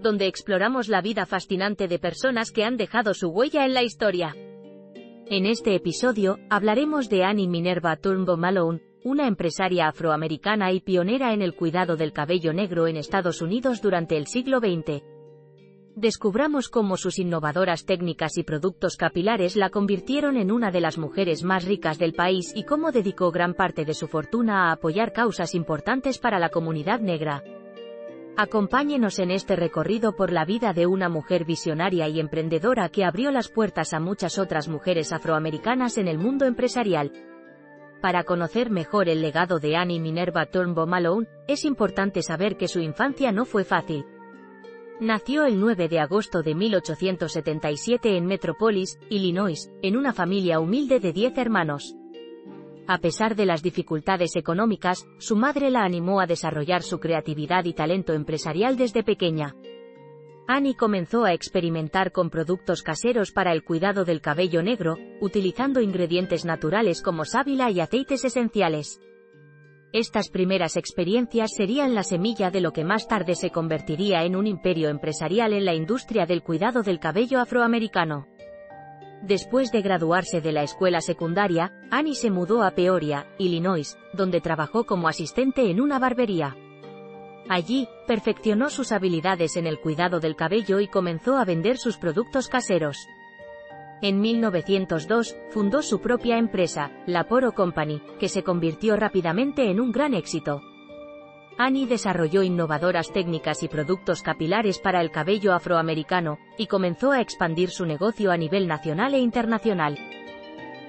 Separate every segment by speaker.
Speaker 1: donde exploramos la vida fascinante de personas que han dejado su huella en la historia. En este episodio, hablaremos de Annie Minerva Turnbull Malone, una empresaria afroamericana y pionera en el cuidado del cabello negro en Estados Unidos durante el siglo XX. Descubramos cómo sus innovadoras técnicas y productos capilares la convirtieron en una de las mujeres más ricas del país y cómo dedicó gran parte de su fortuna a apoyar causas importantes para la comunidad negra. Acompáñenos en este recorrido por la vida de una mujer visionaria y emprendedora que abrió las puertas a muchas otras mujeres afroamericanas en el mundo empresarial. Para conocer mejor el legado de Annie Minerva Turnbull Malone, es importante saber que su infancia no fue fácil. Nació el 9 de agosto de 1877 en Metropolis, Illinois, en una familia humilde de 10 hermanos. A pesar de las dificultades económicas, su madre la animó a desarrollar su creatividad y talento empresarial desde pequeña. Annie comenzó a experimentar con productos caseros para el cuidado del cabello negro, utilizando ingredientes naturales como sábila y aceites esenciales. Estas primeras experiencias serían la semilla de lo que más tarde se convertiría en un imperio empresarial en la industria del cuidado del cabello afroamericano. Después de graduarse de la escuela secundaria, Annie se mudó a Peoria, Illinois, donde trabajó como asistente en una barbería. Allí, perfeccionó sus habilidades en el cuidado del cabello y comenzó a vender sus productos caseros. En 1902, fundó su propia empresa, la Poro Company, que se convirtió rápidamente en un gran éxito. Annie desarrolló innovadoras técnicas y productos capilares para el cabello afroamericano, y comenzó a expandir su negocio a nivel nacional e internacional.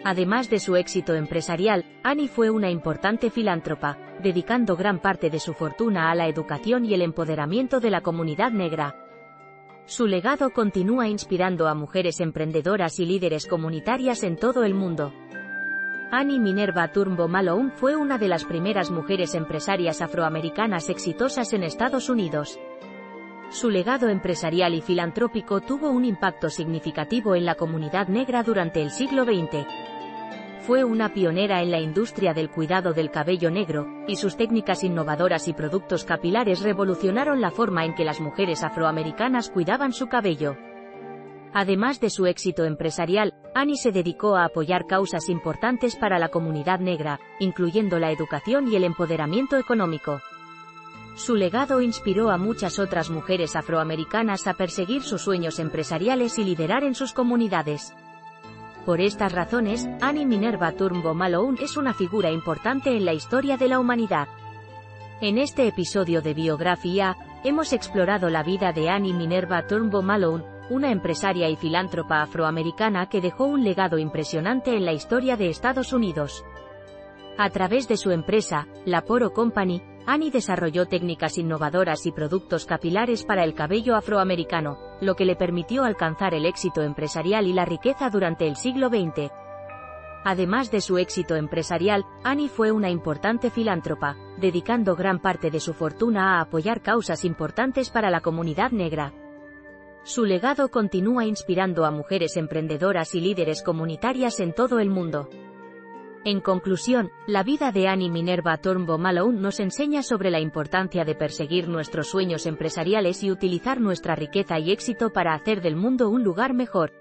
Speaker 1: Además de su éxito empresarial, Annie fue una importante filántropa, dedicando gran parte de su fortuna a la educación y el empoderamiento de la comunidad negra. Su legado continúa inspirando a mujeres emprendedoras y líderes comunitarias en todo el mundo. Annie Minerva Turnbull Malone fue una de las primeras mujeres empresarias afroamericanas exitosas en Estados Unidos. Su legado empresarial y filantrópico tuvo un impacto significativo en la comunidad negra durante el siglo XX. Fue una pionera en la industria del cuidado del cabello negro, y sus técnicas innovadoras y productos capilares revolucionaron la forma en que las mujeres afroamericanas cuidaban su cabello. Además de su éxito empresarial, Annie se dedicó a apoyar causas importantes para la comunidad negra, incluyendo la educación y el empoderamiento económico. Su legado inspiró a muchas otras mujeres afroamericanas a perseguir sus sueños empresariales y liderar en sus comunidades. Por estas razones, Annie Minerva Turnbull Malone es una figura importante en la historia de la humanidad. En este episodio de Biografía, hemos explorado la vida de Annie Minerva Turnbull Malone, una empresaria y filántropa afroamericana que dejó un legado impresionante en la historia de Estados Unidos. A través de su empresa, la Poro Company, Annie desarrolló técnicas innovadoras y productos capilares para el cabello afroamericano, lo que le permitió alcanzar el éxito empresarial y la riqueza durante el siglo XX. Además de su éxito empresarial, Annie fue una importante filántropa, dedicando gran parte de su fortuna a apoyar causas importantes para la comunidad negra. Su legado continúa inspirando a mujeres emprendedoras y líderes comunitarias en todo el mundo. En conclusión, la vida de Annie Minerva Turnbull Malone nos enseña sobre la importancia de perseguir nuestros sueños empresariales y utilizar nuestra riqueza y éxito para hacer del mundo un lugar mejor.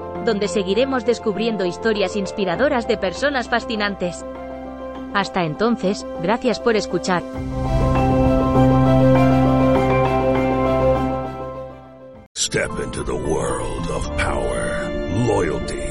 Speaker 1: donde seguiremos descubriendo historias inspiradoras de personas fascinantes. Hasta entonces, gracias por escuchar.
Speaker 2: Step into the world of power, loyalty,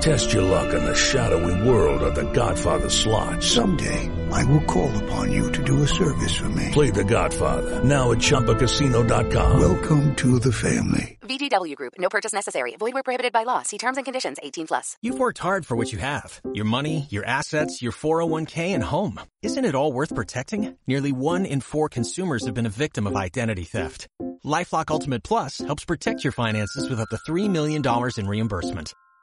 Speaker 2: Test your luck in the shadowy world of The Godfather slot.
Speaker 3: Someday, I will call upon you to do a service for me.
Speaker 2: Play The Godfather now at ChumbaCasino.com.
Speaker 3: Welcome to the family.
Speaker 4: VGW Group. No purchase necessary. Void where prohibited by law. See terms and conditions. 18 plus.
Speaker 5: You've worked hard for what you have. Your money, your assets, your 401k, and home. Isn't it all worth protecting? Nearly one in four consumers have been a victim of identity theft. LifeLock Ultimate Plus helps protect your finances with up to $3 million in reimbursement.